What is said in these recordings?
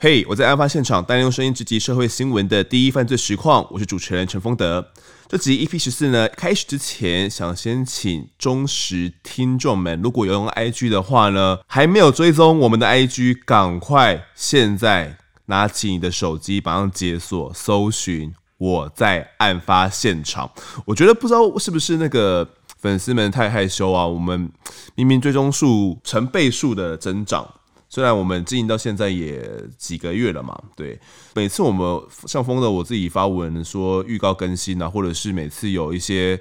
嘿我在案发现场，单用声音直击社会新闻的第一犯罪实况。我是主持人陈丰德。这集 EP 十四呢，开始之前想先请忠实听众们，如果有用 IG 的话呢，还没有追踪我们的 IG，赶快现在拿起你的手机，马上解锁，搜寻我在案发现场。我觉得不知道是不是那个粉丝们太害羞啊，我们明明追踪数成倍数的增长。虽然我们经营到现在也几个月了嘛，对，每次我们像丰德我自己发文说预告更新啊，或者是每次有一些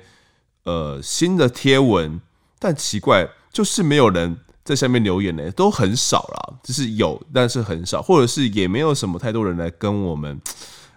呃新的贴文，但奇怪就是没有人在下面留言呢，都很少啦，就是有但是很少，或者是也没有什么太多人来跟我们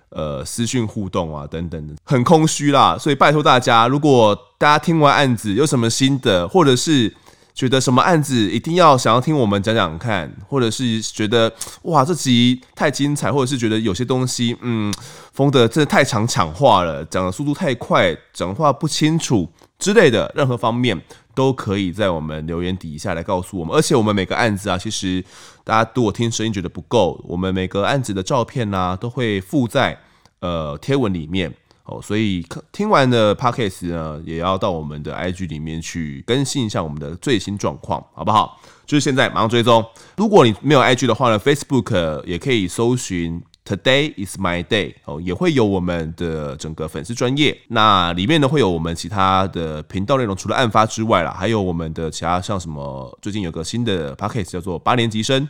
呃私讯互动啊等等的，很空虚啦。所以拜托大家，如果大家听完案子有什么心得，或者是觉得什么案子一定要想要听我们讲讲看，或者是觉得哇这集太精彩，或者是觉得有些东西嗯，丰德真的太常抢话了，讲的速度太快，讲话不清楚之类的，任何方面都可以在我们留言底下来告诉我们。而且我们每个案子啊，其实大家如果听声音觉得不够，我们每个案子的照片啊都会附在呃贴文里面。哦，所以听完的 Podcast 呢，也要到我们的 IG 里面去更新一下我们的最新状况，好不好？就是现在马上追踪。如果你没有 IG 的话呢，Facebook 也可以搜寻 Today is my day 哦，也会有我们的整个粉丝专业。那里面呢会有我们其他的频道内容，除了案发之外啦，还有我们的其他像什么，最近有个新的 Podcast 叫做八年级生，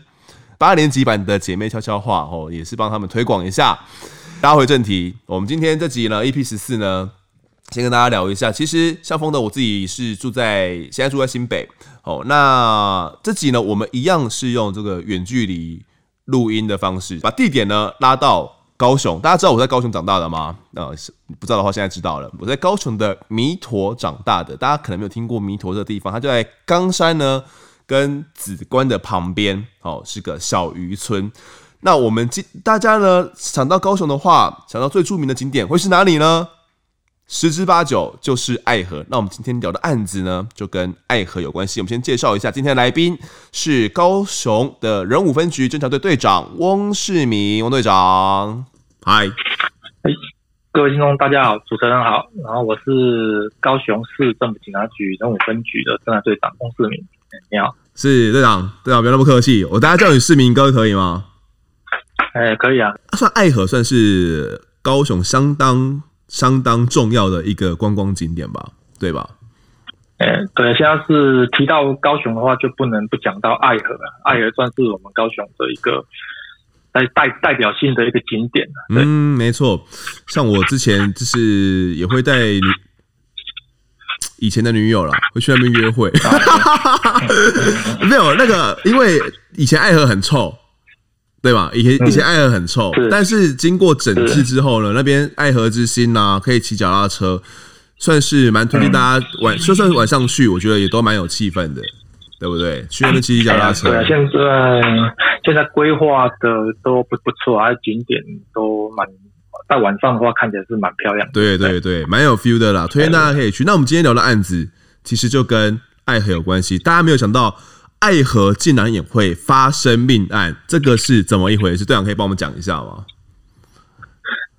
八年级版的姐妹悄悄话哦，也是帮他们推广一下。拉回正题，我们今天这集呢，EP 十四呢，先跟大家聊一下。其实像丰德，我自己是住在现在住在新北。哦，那这集呢，我们一样是用这个远距离录音的方式，把地点呢拉到高雄。大家知道我在高雄长大的吗？呃，不知道的话，现在知道了。我在高雄的弥陀长大的，大家可能没有听过弥陀这个地方，它就在冈山呢跟梓官的旁边。哦，是个小渔村。那我们今大家呢想到高雄的话，想到最著名的景点会是哪里呢？十之八九就是爱河。那我们今天聊的案子呢，就跟爱河有关系。我们先介绍一下今天的来宾，是高雄的人武分局侦查队队长翁世明，翁队长。嗨，哎，各位听众大家好，主持人好，然后我是高雄市政府警察局人武分局的侦查队长翁世明。你好，是队长，队长不要那么客气，我大家叫你世明哥可以吗？哎，可以啊。算爱河算是高雄相当相当重要的一个观光景点吧，对吧？哎，对，现在是提到高雄的话，就不能不讲到爱河了。爱河算是我们高雄的一个代代代表性的一个景点。嗯，没错。像我之前就是也会带以前的女友啦，会去那边约会。没有那个，因为以前爱河很臭。对吧？以前以前爱河很臭，但是经过整治之后呢，那边爱河之心呐、啊，可以骑脚踏车，算是蛮推荐大家晚，嗯、就算是晚上去，我觉得也都蛮有气氛的，对不对？去那边骑骑脚踏车。对啊，现在现在规划的都不不错，还有景点都蛮，在晚上的话看起来是蛮漂亮的。对对对，蛮有 feel 的啦，推荐大家可以去。那我们今天聊的案子，其实就跟爱河有关系，大家没有想到。爱河竟然也会发生命案，这个是怎么一回事？队长可以帮我们讲一下吗？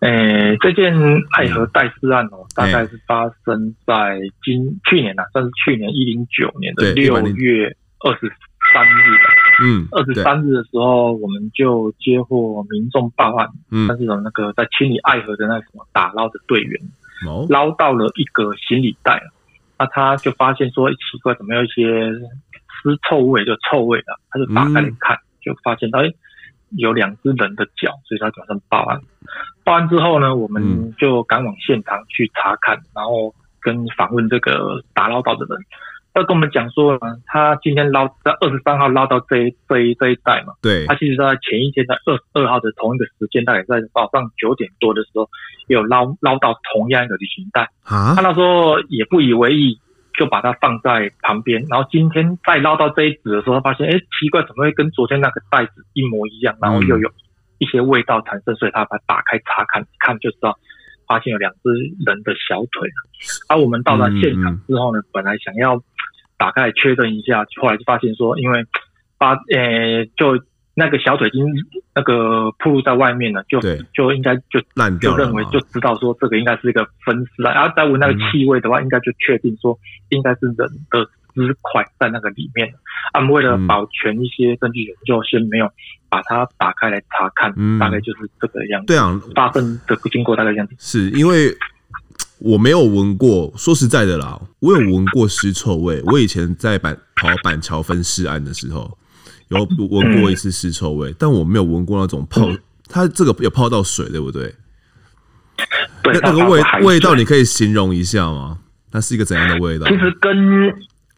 诶、欸，这件爱河代尸案哦，大概是发生在今、欸、去年呐、啊，算是去年一零九年的六月二十三日的。嗯，二十三日的时候，我们就接获民众报案，嗯，但是有那个在清理爱河的那什么打捞的队员，捞、哦、到了一个行李袋，那他就发现说，奇怪，怎么有一些。尸臭味就臭味了，他就打开来看，嗯、就发现哎，有两只人的脚，所以他转身报案。报案之后呢，我们就赶往现场去查看，嗯、然后跟访问这个打捞到的人，他跟我们讲说呢，他今天捞在二十三号捞到这一这一这一袋嘛，对，他其实在前一天在二十二号的同一个时间，大概在早上九点多的时候，有捞捞到同样一个旅行袋啊，他那时候也不以为意。就把它放在旁边，然后今天再捞到这一纸的时候，发现哎，奇怪，怎么会跟昨天那个袋子一模一样？然后又有一些味道产生，所以他把它打开查看，一看就知道，发现有两只人的小腿。而我们到达现场之后呢，本来想要打开确认一下，后来就发现说，因为发呃就那个小腿已经那个暴露在外面了，就就应该就烂掉，就认为就知道说这个应该是一个分尸啊。然后再闻那个气味的话，应该就确定说应该是人的尸块在那个里面。他们为了保全一些证据，就先没有把它打开来查看，大概就是这个样子。对啊，发生的经过大概这样子。是因为我没有闻过，说实在的啦，我有闻过尸臭味。我以前在板跑板桥分尸案的时候。有闻过一次尸臭味，嗯、但我没有闻过那种泡，嗯、它这个有泡到水，对不对？对，那那个味味道，你可以形容一下吗？它是一个怎样的味道？其实跟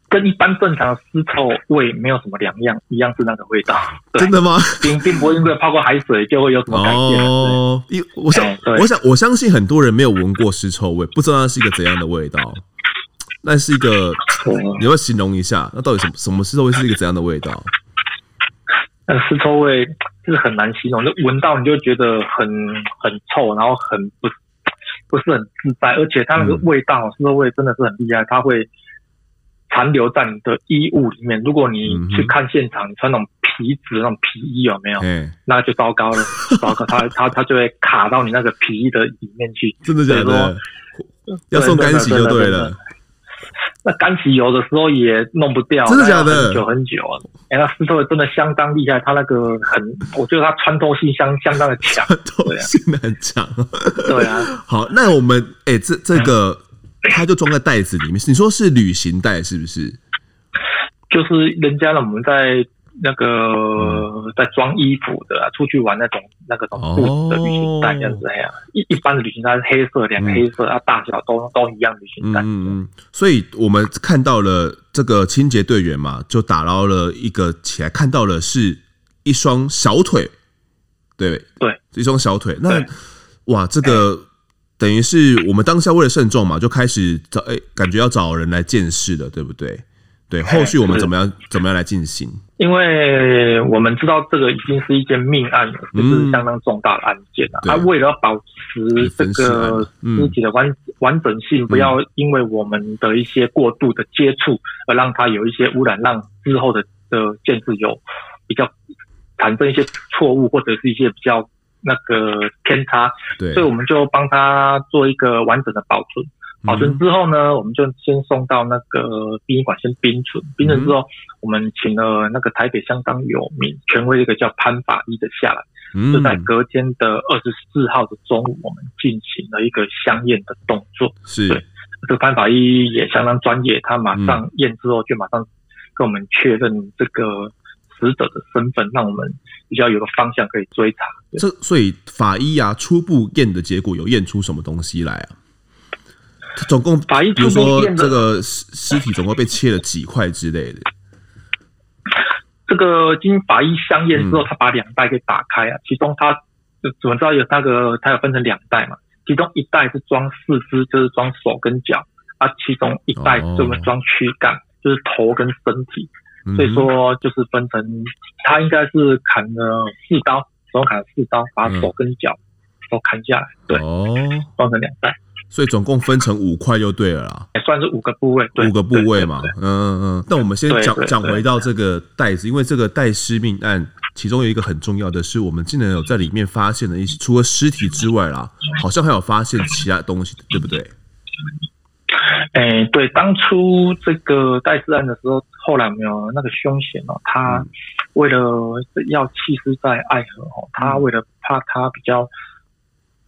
跟一般正常的尸臭味没有什么两样，一样是那个味道。真的吗？并并不会因为泡过海水就会有什么改变。哦，因我想，我想，我相信很多人没有闻过尸臭味，不知道它是一个怎样的味道。那是一个，你会形容一下，那到底什么什么尸臭味是一个怎样的味道？那尸臭味就是很难形容，就闻到你就觉得很很臭，然后很不不是很自在，而且它那个味道，尸、嗯、臭味真的是很厉害，它会残留在你的衣物里面。如果你去看现场，你穿那种皮质那种皮衣有没有？嗯、那就糟糕了，糟糕，它它它就会卡到你那个皮衣的里面去。真的假的？要送干洗就对了。那干洗油的时候也弄不掉，真的假的？很久很久啊！哎、欸，那尸臭味真的相当厉害，它那个很，我觉得它穿透性相相当的强，穿透性很强。对啊。好，那我们哎、欸，这这个它就装在袋子里面，你说是旅行袋是不是？就是人家呢，我们在。那个在装衣服的，啊，出去玩那种那个种布的旅行袋这样子呀，一一般的旅行袋是黑色，两个黑色啊，大小都都一样旅行袋。嗯嗯，所以我们看到了这个清洁队员嘛，就打捞了一个起来，看到了是一双小腿，对对，一双小腿。那哇，这个等于是我们当下为了慎重嘛，就开始找哎，感觉要找人来见识的，对不对？对，后续我们怎么样怎么样来进行？因为我们知道这个已经是一件命案了，就是相当重大的案件了。他为了保持这个尸体的完完整性，不要因为我们的一些过度的接触而让它有一些污染，让之后的的鉴识有比较产生一些错误或者是一些比较那个偏差。对，所以我们就帮他做一个完整的保存。保存之后呢，我们就先送到那个殡仪馆先冰存。冰存之后，我们请了那个台北相当有名权威一个叫潘法医的下来，就在隔天的二十四号的中午，我们进行了一个相验的动作。是，对，这个潘法医也相当专业，他马上验之后就马上跟我们确认这个死者的身份，让我们比较有个方向可以追查。这所以法医啊，初步验的结果有验出什么东西来啊？总共，法医比如说这个尸体总共被切了几块之类的。这个经法医相验之后，他把两袋给打开啊，其中他怎么知道有那个，他有分成两袋嘛？其中一袋是装四肢，就是装手跟脚啊，其中一袋就是装躯干，就是头跟身体。所以说就是分成，他应该是砍了四刀，总共砍了四刀，把手跟脚都砍下来，对，哦装成两袋。所以总共分成五块就对了啦，也算是五个部位，五个部位嘛，嗯嗯嗯。那我们先讲讲回到这个袋子，因为这个袋尸命案，其中有一个很重要的是，我们竟然有在里面发现了一些，除了尸体之外啦，好像还有发现其他东西，对不对？哎、欸，对，当初这个袋尸案的时候，后来没有那个凶险哦，他为了要弃尸在爱河哦，他为了怕他比较，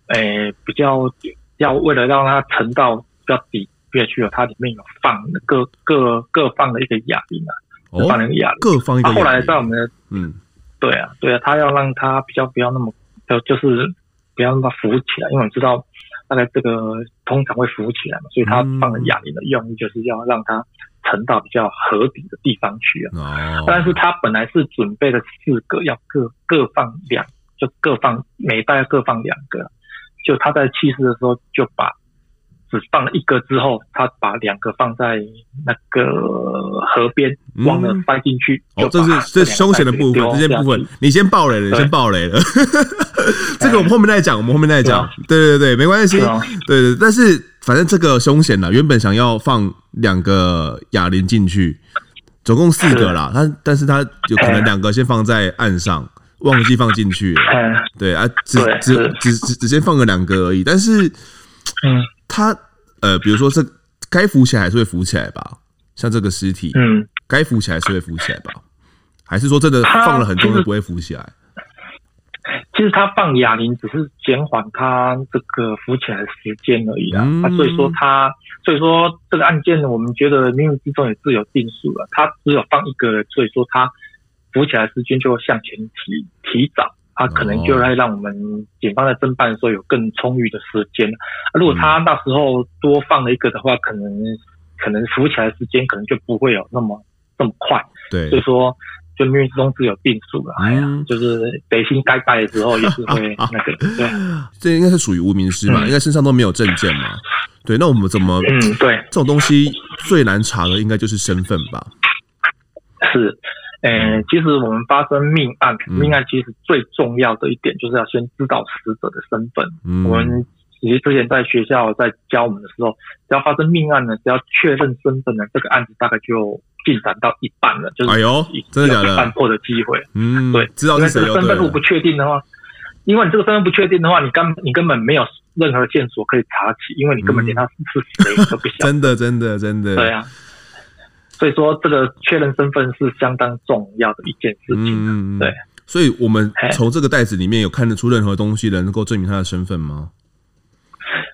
哎、欸，比较。要为了让它沉到比较底下去了，它里面有放各各各放了一个哑铃啊，哦、放了一个哑铃，各放一个。后来在我们的嗯，对啊，对啊，他要让它比较不要那么，就就是不要让它浮起来，因为我们知道大概这个通常会浮起来嘛，所以他放了哑铃的用意就是要让它沉到比较合底的地方去啊。哦、但是他本来是准备了四个，要各各放两，就各放每袋各放两个。就他在弃尸的时候，就把只放了一个之后，他把两个放在那个河边，忘了塞进去。哦，这是这凶险的部分，这些部分你先爆雷了，你先爆雷了。这个我们后面再讲，我们后面再讲。对对对，没关系。对对，但是反正这个凶险呢，原本想要放两个哑铃进去，总共四个啦。他但是他有可能两个先放在岸上。忘记放进去了。嗯，对啊，只只只只只先放个两个而已。但是，嗯，它呃，比如说这该浮起来还是会浮起来吧？像这个尸体，嗯，该浮起来还是会浮起来吧？还是说真的放了很多都不会浮起来？其实他放哑铃只是减缓它这个浮起来的时间而已啊。嗯、啊所以说它，所以说这个案件我们觉得冥冥之中也是有定数了。他只有放一个人，所以说它浮起来的时间就会向前提提早，它可能就会让我们警方在侦办的时候有更充裕的时间。啊、如果他那时候多放了一个的话，可能可能浮起来的时间可能就不会有那么那么快。对，所以说。就命运之中自有定数了，哎呀，就是北京该败的时候也是会那个，对，这应该是属于无名尸吧？应该身上都没有证件嘛？对，那我们怎么？嗯，对，这种东西最难查的应该就是身份吧？是，呃，其实我们发生命案，命案其实最重要的一点就是要先知道死者的身份。我们其实之前在学校在教我们的时候，只要发生命案呢，只要确认身份呢，这个案子大概就。进展到一半了，就是哎呦，真的假的？半破的机会，嗯，对，知道是谁。因为这个身份如果不确定的话，因为你这个身份不确定的话，你根你根本没有任何线索可以查起，因为你根本连他是谁都不晓得。真的，真的，真的。对啊，所以说这个确认身份是相当重要的一件事情。对，所以我们从这个袋子里面有看得出任何东西能够证明他的身份吗？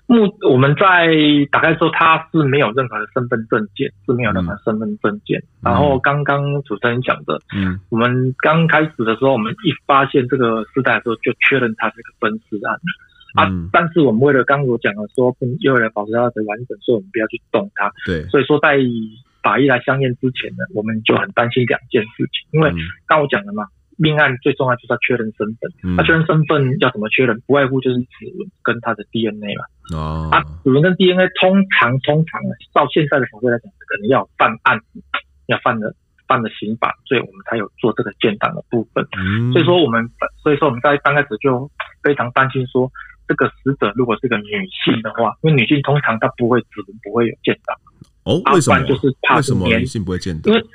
目我们在打开之后，他是没有任何的身份证件，是没有任何身份证件。嗯、然后刚刚主持人讲的，嗯，我们刚开始的时候，我们一发现这个尸袋的时候，就确认他是一个分尸案、嗯、啊。但是我们为了刚刚我讲的说，因为了保持它的完整，所以我们不要去动它。对，所以说在法医来相验之前呢，我们就很担心两件事情，因为刚我讲了嘛。命案最重要就是要确认身份，那确认身份要怎么确认？不外乎就是指纹跟他的 DNA 嘛。哦，啊，指纹跟 DNA 通常通常到现在的法规来讲，可能要犯案，要犯了犯了刑法，所以我们才有做这个建档的部分。嗯，所以说我们所以说我们在刚开始就非常担心说，这个死者如果是个女性的话，因为女性通常她不会指纹不会有建档。哦，为什么？啊、就是怕为什么女性不会建档？因为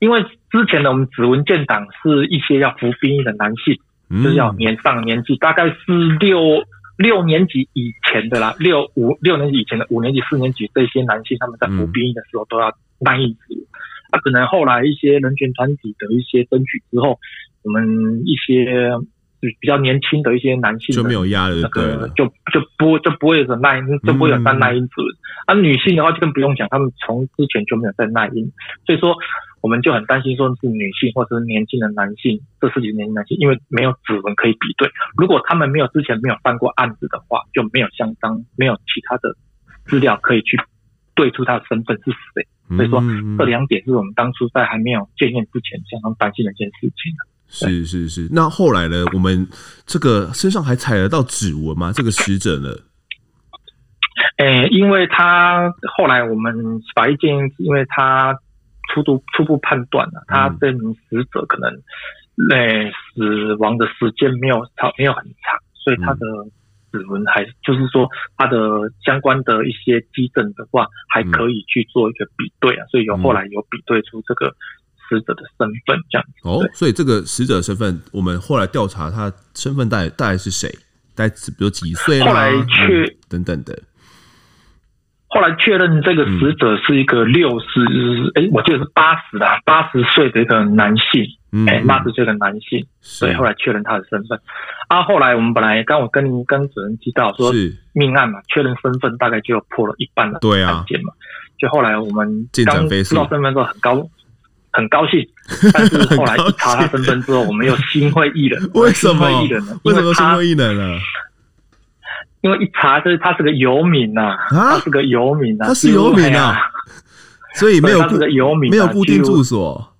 因为之前的我们指纹建档是一些要服兵役的男性，嗯、就是要年上年纪，大概是六六年级以前的啦，六五六年级以前的五年级、四年级这些男性，他们在服兵役的时候都要耐印指纹。那、嗯啊、可能后来一些人权团体的一些争取之后，我们一些比较年轻的一些男性就没有压了，那个就就不就不会有那，就不会有在耐印指纹。而、嗯啊、女性的话就更不用讲，他们从之前就没有在耐印，所以说。我们就很担心，说是女性或者是年轻的男性，这十几年轻男性，因为没有指纹可以比对。如果他们没有之前没有犯过案子的话，就没有相当没有其他的资料可以去对出他的身份是谁。所以说，这两点是我们当初在还没有见面之前相当担心的一件事情。是是是。那后来呢？我们这个身上还采得到指纹吗？这个死者呢？诶，因为他后来我们法医鉴定，因为他。初步初步判断了，他这名死者可能，呃，死亡的时间没有长，没有很长，所以他的指纹还就是说他的相关的一些基证的话，还可以去做一个比对啊，所以有后来有比对出这个死者的身份这样子。哦，所以这个死者的身份，我们后来调查他身份大概大概是谁？大概比如几岁？后来确、嗯、等等的。后来确认这个死者是一个六十，哎，我记得是八十啦，八十岁的一个男性，哎、嗯，八十岁的男性，所以后来确认他的身份。啊，后来我们本来刚我跟跟主任提到说，命案嘛，确认身份大概就破了一半的案件嘛。就后来我们刚知道身份之后很高很高兴，但是后来 一查他身份之后，我们又心灰意冷。为什么？为什么心灰意冷呢？因为一查，就是他是个游民呐，他是个游民呐，他是游民啊，所以没有固游民，没有固定住所，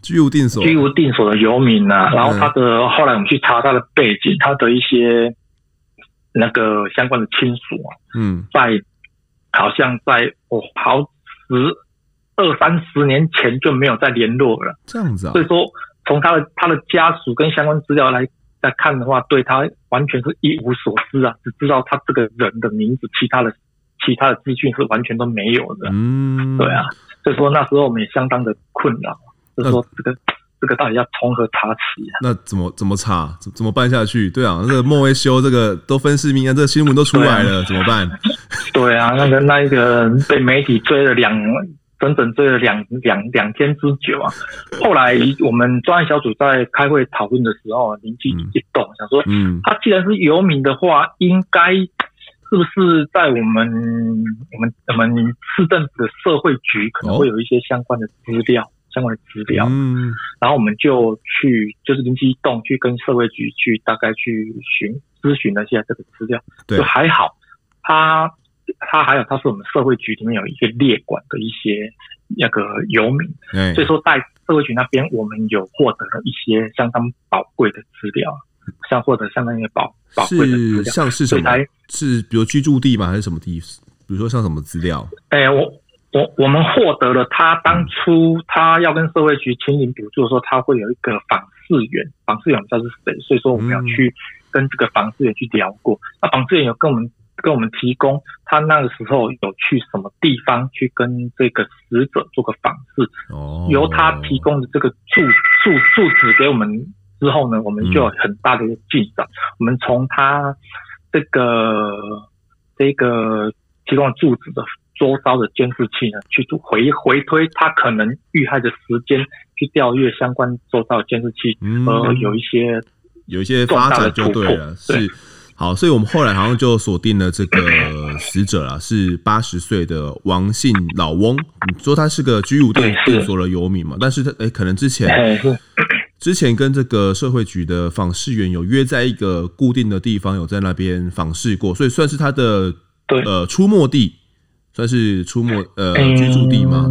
居无定所，居无定所的游民呐。然后他的后来我们去查他的背景，他的一些那个相关的亲属啊，嗯，在好像在哦好十二三十年前就没有再联络了，这样子啊。所以说，从他的他的家属跟相关资料来。在看的话，对他完全是一无所知啊，只知道他这个人的名字，其他的其他的资讯是完全都没有的。嗯，对啊，所以说那时候我们也相当的困扰，就是说这个这个到底要从何查起啊？那怎么怎么查？怎怎么办下去？对啊，那个莫威修这个都分析命案，这个新闻都出来了，怎么办？对啊，那个那一个被媒体追了两整整追了两两两天之久啊。后来我们专案小组在开会讨论的时候，灵机一动，嗯、想说，嗯，他既然是游民的话，应该是不是在我们我们我们市政府的社会局可能会有一些相关的资料。哦。相关的资料，嗯，然后我们就去，就是灵机一动，去跟社会局去大概去询咨询了一下这个资料，对，就还好，他他还有他是我们社会局里面有一个列管的一些那个游民，嗯，所以说在社会局那边，我们有获得了一些相当宝贵的资料，像获得相当于宝宝贵的资料，像是什么？是比如居住地吗？还是什么地？比如说像什么资料？哎、欸，我。我我们获得了他当初他要跟社会局签领补助的时候，他会有一个访视员，访视员不知道是谁，所以说我们要去跟这个访视员去聊过。那访视员有跟我们跟我们提供他那个时候有去什么地方去跟这个死者做个访视，由他提供的这个住住住址给我们之后呢，我们就有很大的一个进展。我们从他这个这个提供的住址的。周遭的监视器呢，去回回推他可能遇害的时间，去调阅相关周遭的监视器，呃，有一些有一些发展就对了，是好，所以我们后来好像就锁定了这个死者了，是八十岁的王姓老翁。你说他是个居无定所的游民嘛？但是他哎、欸，可能之前之前跟这个社会局的访视员有约在一个固定的地方，有在那边访视过，所以算是他的呃出没地。算是出没呃居住地吗？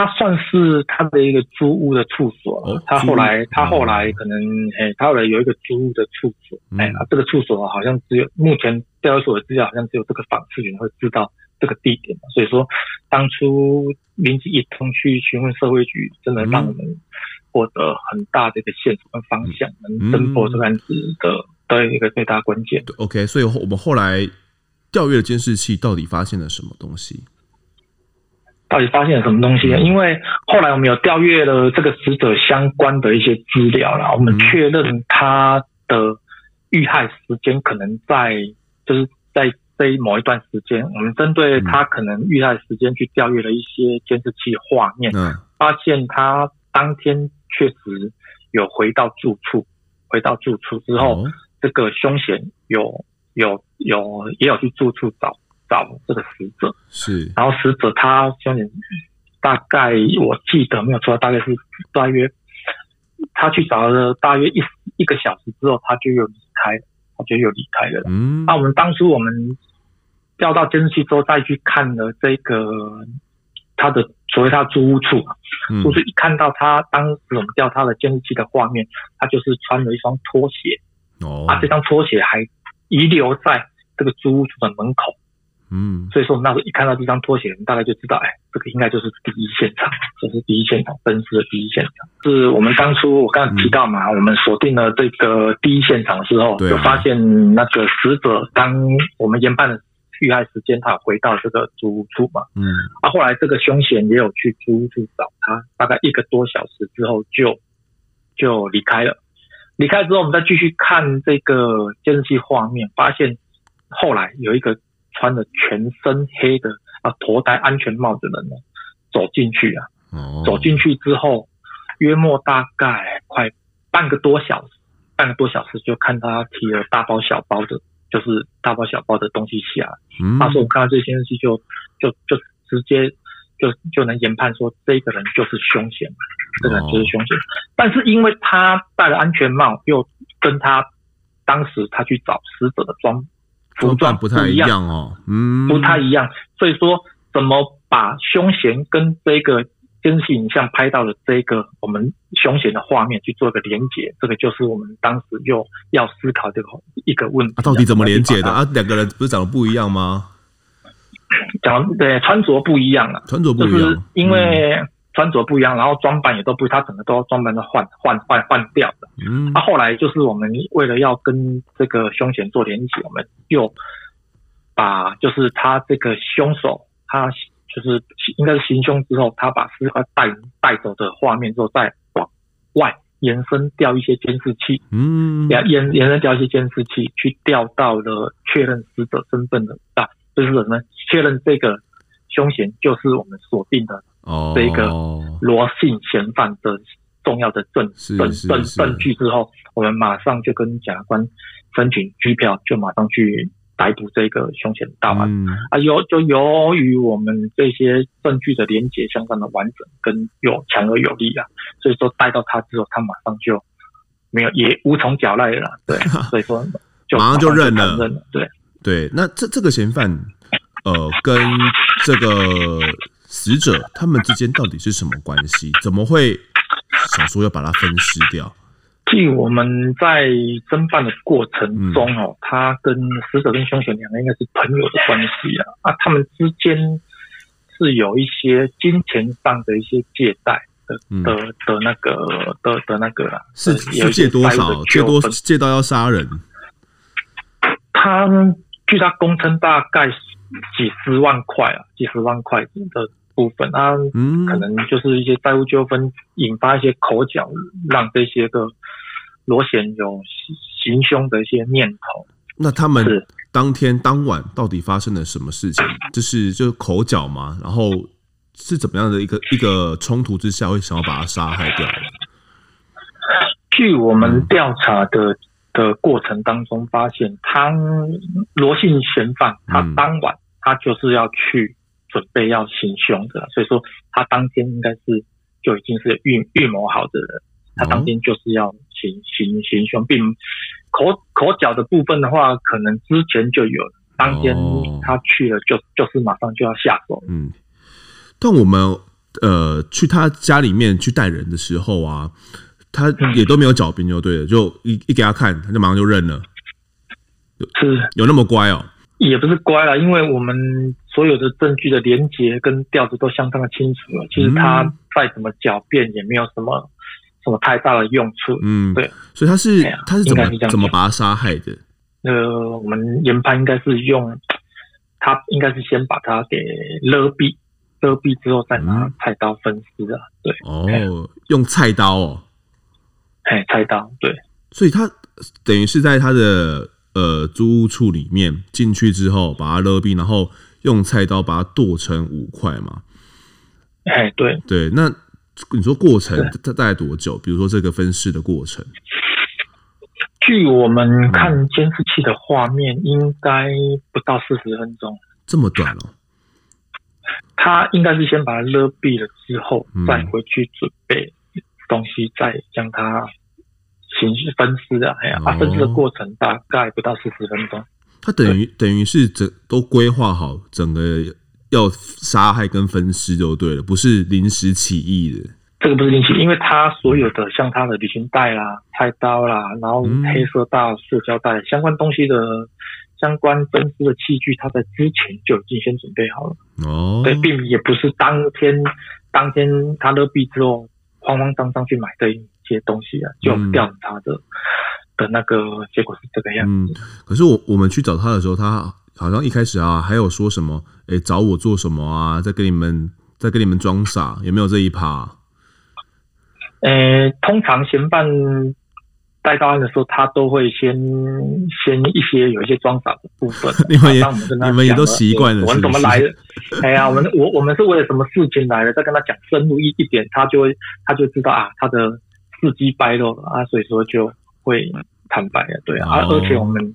嗯，他算是他的一个租屋的处所。哦、他后来他后来可能哎，他后来有一个租屋的处所。哎、嗯，这个处所好像只有目前调查所的资料，好像只有这个访视员会知道这个地点。所以说，当初民警一通去询问社会局，真的让我们获得很大的一个线索跟方向，能侦破这个案子的的一个最大关键。OK，所以我们后来。调阅的监视器到底发现了什么东西？到底发现了什么东西？因为后来我们有调阅了这个死者相关的一些资料了，我们确认他的遇害时间可能在就是在这一某一段时间，我们针对他可能遇害时间去调阅了一些监视器画面，发现他当天确实有回到住处，回到住处之后，这个凶嫌有。有有也有去住处找找这个死者，是，然后死者他凶嫌大概我记得没有错，大概是大约他去找了大约一一个小时之后，他就又离开，他就又离开了。嗯，那我们当初我们调到监视器之后，再去看了这个他的所谓他租屋处，就是一看到他当时我们调他的监视器的画面，他就是穿了一双拖鞋，哦，啊，这双拖鞋还。遗留在这个租屋处的门口，嗯，所以说我们那时候一看到这张拖鞋，我们大概就知道，哎，这个应该就是第一现场，这、就是第一现场，分尸的第一现场。是我们当初我刚刚提到嘛，嗯、我们锁定了这个第一现场的时候，就、啊、发现那个死者，当我们研判的遇害时间，他回到这个租屋处嘛，嗯，啊，后来这个凶嫌也有去租屋处找他，大概一个多小时之后就就离开了。离开之后，我们再继续看这个监视器画面，发现后来有一个穿着全身黑的啊，头戴安全帽的人呢，走进去啊。走进去之后，约莫大概快半个多小时，半个多小时就看他提了大包小包的，就是大包小包的东西下来。那时候我看到这些东西就就就直接。就就能研判说，这个人就是凶嫌，这个人就是凶嫌。哦、但是因为他戴了安全帽，又跟他当时他去找死者的装服装不太一样哦，嗯，不太一样。所以说，怎么把凶嫌跟这个监视影像拍到的这个我们凶嫌的画面去做一个连接，这个就是我们当时又要思考这个一个问题。啊、到底怎么连接的啊？两个人不是长得不一样吗？讲对，穿着不一样啊，穿着不一样，就是因为穿着不一样，嗯、然后装扮也都不，他整个都装扮都换换换换掉的。嗯，他、啊、后来就是我们为了要跟这个凶嫌做联结，我们又把就是他这个凶手他就是应该是行凶之后，他把尸块带带走的画面之后，再往外延伸掉一些监视器，嗯，延延伸掉一些监视器，去调到了确认死者身份的啊，就是什么？确认这个凶嫌就是我们锁定的哦，这个罗姓嫌犯的重要的证证证证据之后，我们马上就跟检察官申请拘票，就马上去。逮捕这个凶嫌大案、嗯、啊，由就由于我们这些证据的连结相当的完整跟有强而有力啊，所以说逮到他之后，他马上就没有也无从狡赖了，对，所以说就马上就认了，认了，对。对。那这这个嫌犯呃跟这个死者他们之间到底是什么关系？怎么会想说要把它分尸掉？据我们在侦办的过程中哦，他跟死者跟凶手两个应该是朋友的关系啊啊，他们之间是有一些金钱上的一些借贷的的的那个的的那个啦，是是借多少？借多借到要杀人？他据他供称，大概几十万块啊，几十万块的。部分啊，嗯，可能就是一些债务纠纷引发一些口角，让这些个罗贤有行凶的一些念头。那他们当天当晚到底发生了什么事情？就是就是口角嘛，然后是怎么样的一个一个冲突之下会想要把他杀害掉？据我们调查的的过程当中发现，他罗姓嫌犯他当晚他就是要去。准备要行凶的，所以说他当天应该是就已经是预预谋好的人，他当天就是要行行行凶，并口口角的部分的话，可能之前就有了，当天他去了就就是马上就要下手。嗯，但我们呃去他家里面去带人的时候啊，他也都没有狡辩就对了，就一一给他看，他就马上就认了，是有那么乖哦？也不是乖了，因为我们。所有的证据的连结跟调子都相当的清楚了，其实他再怎么狡辩也没有什么什么太大的用处。嗯，对，所以他是他是怎么怎么把他杀害的？呃，我们研判应该是用他应该是先把他给勒毙，勒毙之后再拿菜刀分尸的。对，哦，用菜刀哦，哎，菜刀，对，所以他等于是在他的呃租屋处里面进去之后把他勒毙，然后。用菜刀把它剁成五块嘛？哎，对对，那你说过程它大概多久？比如说这个分尸的过程，据我们看监视器的画面，应该不到四十分钟，这么短哦。他应该是先把它勒毙了之后，再回去准备东西，再将它行分尸的。哎呀，啊，分尸的过程大概不到四十分钟。他等于等于是整都规划好整个要杀害跟分尸就对了，不是临时起意的。这个不是临时，因为他所有的像他的旅行袋啦、菜刀啦，然后黑色大塑胶袋相关东西的相关分尸的器具，他在之前就已经先准备好了。哦，对，并也不是当天当天他勒毙之后慌慌张张去买的一些东西啊，就调查的。嗯的那个结果是这个样子。嗯，可是我我们去找他的时候，他好像一开始啊，还有说什么，哎、欸，找我做什么啊？在跟你们在跟你们装傻，有没有这一趴？呃、欸，通常嫌犯带到案的时候，他都会先先一些有一些装傻的部分。你们也你们也都习惯了？我们怎么来的？哎呀，我们我我们是为了什么事情来的？再跟他讲深入一一点，他就会他就知道啊，他的事迹败露了啊，所以说就。会坦白的，对啊，而、oh. 而且我们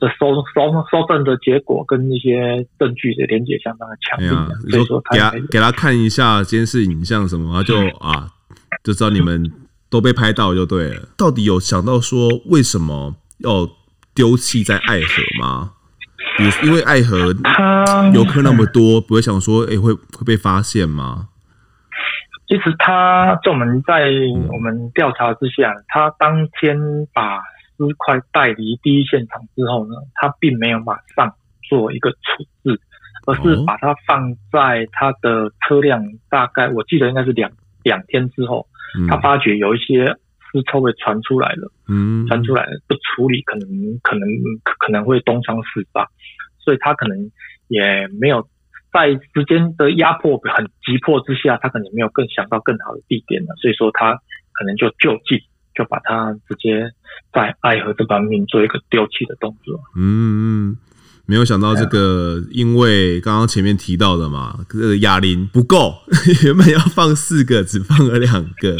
的搜搜搜证的结果跟一些证据的连接相当的强烈，啊，所以说他给他给他看一下监视影像什么，他就 啊就知道你们都被拍到就对了。到底有想到说为什么要丢弃在爱河吗？因为爱河游客那么多，不会想说哎、欸、会会被发现吗？其实他在我们在我们调查之下，他当天把尸块带离第一现场之后呢，他并没有马上做一个处置，而是把它放在他的车辆，大概我记得应该是两两天之后，他发觉有一些尸臭味传出来了，嗯，传出来了不处理，可能可能可能会东窗事发，所以他可能也没有在时间的压迫很急迫之下，他可能没有更想到更好的地点了，所以说他可能就就近就把他直接在爱河这方面做一个丢弃的动作。嗯嗯。没有想到这个，因为刚刚前面提到的嘛，这个哑铃不够，原本要放四个，只放了两个，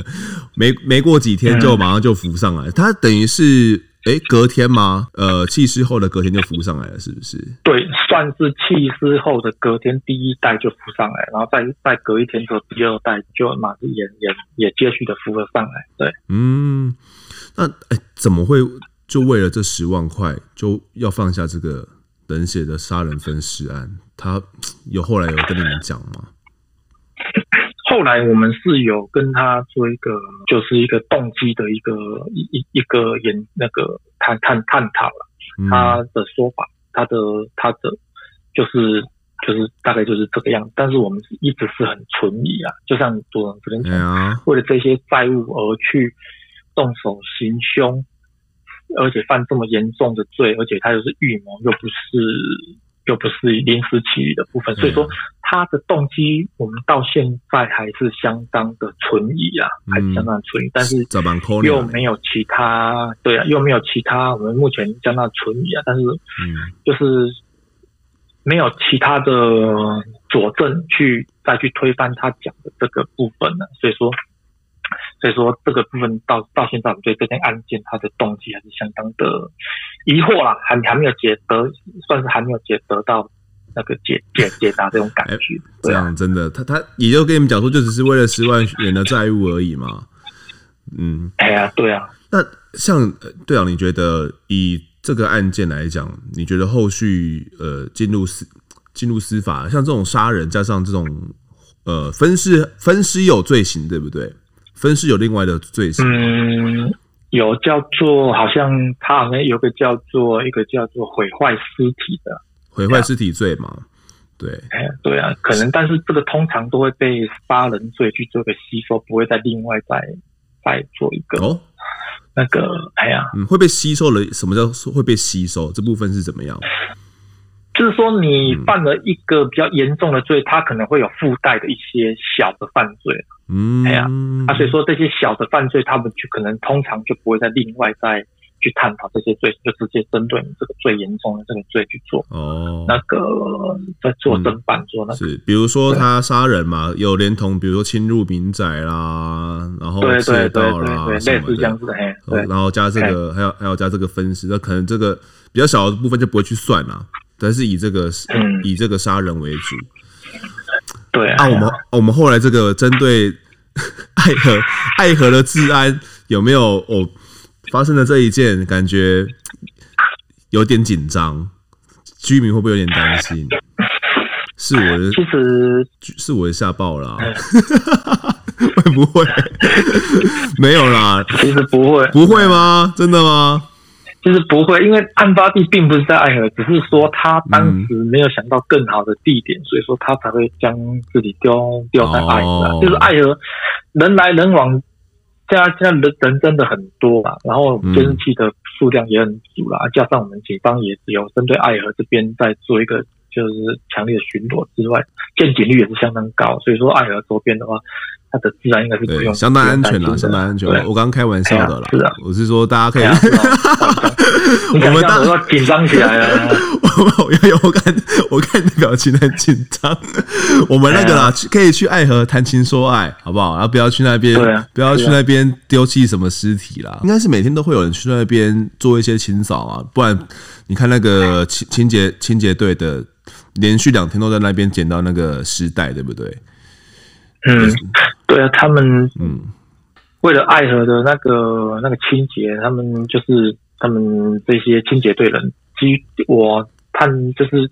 没没过几天就马上就浮上来。他等于是，哎，隔天吗？呃，弃尸后的隔天就浮上来了，是不是？对，算是弃尸后的隔天，第一代就浮上来，然后再再隔一天之后，第二代就马上也也也接续的浮了上来。对，嗯，那哎，怎么会就为了这十万块就要放下这个？冷血的杀人分尸案，他有后来有跟你们讲吗？后来我们是有跟他做一个，就是一个动机的一个一一一个研那个探探探讨了他的说法，他的他的就是就是大概就是这个样子。但是我们一直是很存疑啊，就像多人昨天讲，为了这些债务而去动手行凶。而且犯这么严重的罪，而且他又是预谋，又不是又不是临时起意的部分，所以说他的动机我们到现在还是相当的存疑啊，还是相当的存疑。但是又没有其他，对啊，又没有其他，我们目前相当存疑啊。但是就是没有其他的佐证去再去推翻他讲的这个部分了，所以说。所以说这个部分到到现在，我们对这件案件它的动机还是相当的疑惑啦，还还没有解得，算是还没有解得到那个解解解答这种感觉。这样真的，他他也就跟你们讲说，就只是为了十万元的债务而已嘛。嗯，哎呀，对啊。那像队长，你觉得以这个案件来讲，你觉得后续呃进入司进入司法，像这种杀人加上这种呃分尸分尸有罪行，对不对？分尸有另外的罪行，嗯，有叫做好像他好像有个叫做一个叫做毁坏尸体的毁坏尸体罪嘛，对，哎，对啊，可能但是这个通常都会被杀人罪去做个吸收，不会再另外再再做一个哦，那个哎呀，嗯，会被吸收了？什么叫会被吸收？这部分是怎么样？就是说，你犯了一个比较严重的罪，它可能会有附带的一些小的犯罪。嗯，哎呀，啊，所以说这些小的犯罪，他们就可能通常就不会再另外再去探讨这些罪，就直接针对你这个最严重的这个罪去做。哦，那个在做侦办做那个是，比如说他杀人嘛，有连同比如说侵入民宅啦，然后窃盗啦，类似这样子的。对，然后加这个还要还要加这个分尸，那可能这个比较小的部分就不会去算啦。但是以这个、嗯、以这个杀人为主，对啊，啊我们我们后来这个针对 爱河爱河的治安有没有哦发生了这一件，感觉有点紧张，居民会不会有点担心？是我的，其实是我的吓爆了，会不会 没有啦？其实不会，不会吗？真的吗？其实不会，因为案发地并不是在爱河，只是说他当时没有想到更好的地点，嗯、所以说他才会将自己丢丢在爱河。哦、就是爱河人来人往，现在现在人人真的很多嘛，然后监视器的数量也很足啦，嗯、加上我们警方也只有针对爱河这边在做一个就是强烈的巡逻之外，见警率也是相当高，所以说爱河周边的话。它的自然应该是不用相当安全了，相当安全。我刚刚开玩笑的啦，是啊，我是说大家可以。我们当时紧张起来了，我我我看我看你的表情很紧张。我们那个啦，可以去爱河谈情说爱，好不好？然后不要去那边，不要去那边丢弃什么尸体啦。应该是每天都会有人去那边做一些清扫啊，不然你看那个清清洁清洁队的，连续两天都在那边捡到那个尸袋，对不对？嗯，对啊，他们嗯，为了爱河的那个那个清洁，他们就是他们这些清洁队人，基我判就是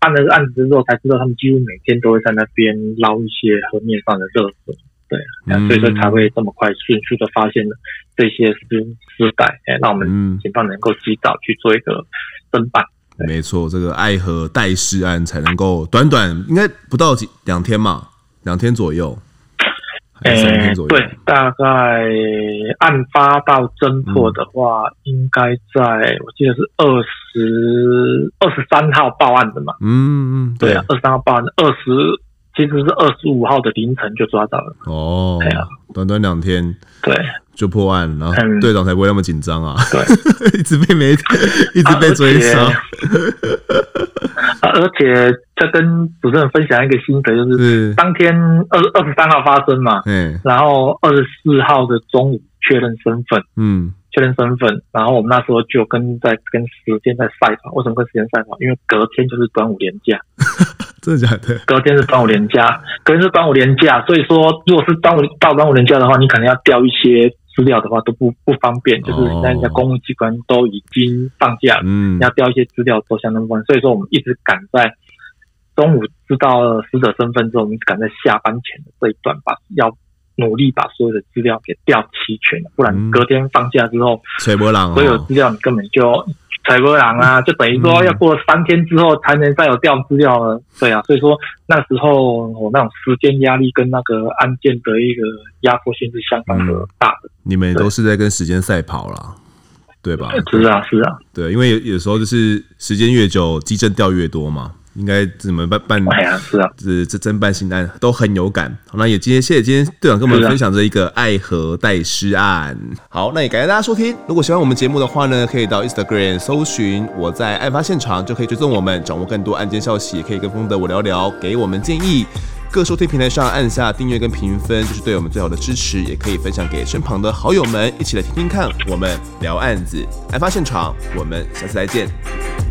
办了案子之后才知道，他们几乎每天都会在那边捞一些河面上的热水，对，所以说才会这么快迅速的发现了这些尸尸袋，哎，让我们警方能够及早去做一个侦办。没错，这个爱河代尸案才能够短短应该不到几两天嘛。两天左右，还是三天左右？对，大概案发到侦破的话，嗯、应该在我记得是二十二十三号报案的嘛。嗯嗯，对啊，二十三号报案，二十其实是二十五号的凌晨就抓到了。哦，对啊，短短两天，对，就破案，然后队长才不会那么紧张啊。对，一直被媒体，一直被追杀。而且再跟主持人分享一个心得，就是当天二二十三号发生嘛，嗯，然后二十四号的中午确认身份，嗯，确认身份，然后我们那时候就跟在跟时间在赛跑。为什么跟时间赛跑？因为隔天就是端午连假，真的假的？隔天是端午连假，隔天是端午连假，所以说如果是端午到端午连假的话，你可能要调一些。资料的话都不不方便，就是现在人家公务机关都已经放假了，嗯，要调一些资料都相当不方便，所以说我们一直赶在中午知道死者身份之后，我们赶在下班前的这一段，把要努力把所有的资料给调齐全，不然隔天放假之后，吹波浪，所有资料你根本就。采波狼啊，就等于说要过三天之后才能再有调资料了。对啊，所以说那时候我那种时间压力跟那个案件的一个压迫性是相当的大的。你们都是在跟时间赛跑啦，对吧？是啊，是啊，对，因为有有时候就是时间越久，迹证调越多嘛。应该怎么办办？哎呀，是啊，这这真办新案都很有感。好，那也今天谢谢今天队长跟我们分享这一个爱河代尸案。好，那也感谢大家收听。如果喜欢我们节目的话呢，可以到 Instagram 搜寻我在案发现场，就可以追踪我们，掌握更多案件消息，也可以跟风德我聊聊，给我们建议。各收听平台上按下订阅跟评分，就是对我们最好的支持。也可以分享给身旁的好友们，一起来听听看我们聊案子。案发现场，我们下次再见。